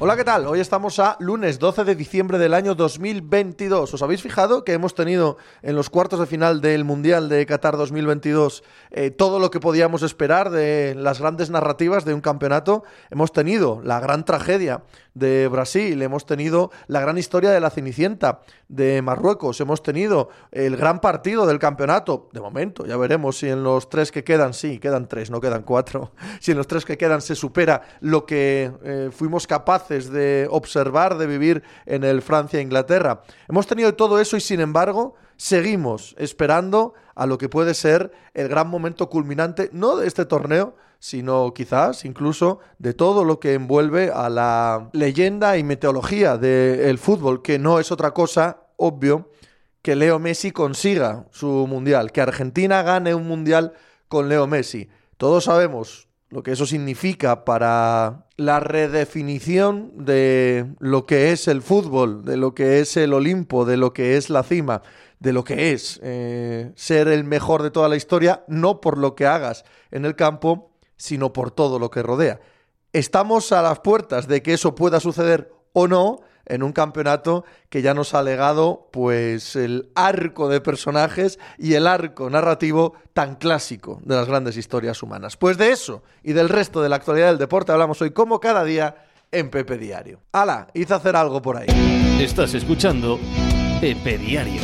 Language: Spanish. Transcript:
Hola, ¿qué tal? Hoy estamos a lunes 12 de diciembre del año 2022. ¿Os habéis fijado que hemos tenido en los cuartos de final del Mundial de Qatar 2022 eh, todo lo que podíamos esperar de las grandes narrativas de un campeonato? Hemos tenido la gran tragedia de Brasil, hemos tenido la gran historia de la Cenicienta de Marruecos, hemos tenido el gran partido del campeonato, de momento, ya veremos si en los tres que quedan, sí, quedan tres, no quedan cuatro, si en los tres que quedan se supera lo que eh, fuimos capaces de observar, de vivir en el Francia-Inglaterra. Hemos tenido todo eso y sin embargo seguimos esperando a lo que puede ser el gran momento culminante, no de este torneo, sino quizás incluso de todo lo que envuelve a la leyenda y meteorología del fútbol, que no es otra cosa, obvio, que Leo Messi consiga su mundial, que Argentina gane un mundial con Leo Messi. Todos sabemos lo que eso significa para la redefinición de lo que es el fútbol, de lo que es el Olimpo, de lo que es la cima, de lo que es eh, ser el mejor de toda la historia, no por lo que hagas en el campo, sino por todo lo que rodea. Estamos a las puertas de que eso pueda suceder o no en un campeonato que ya nos ha legado pues el arco de personajes y el arco narrativo tan clásico de las grandes historias humanas. Pues de eso y del resto de la actualidad del deporte hablamos hoy como cada día en Pepe Diario. ¡Hala! Hice hacer algo por ahí. Estás escuchando Pepe Diario.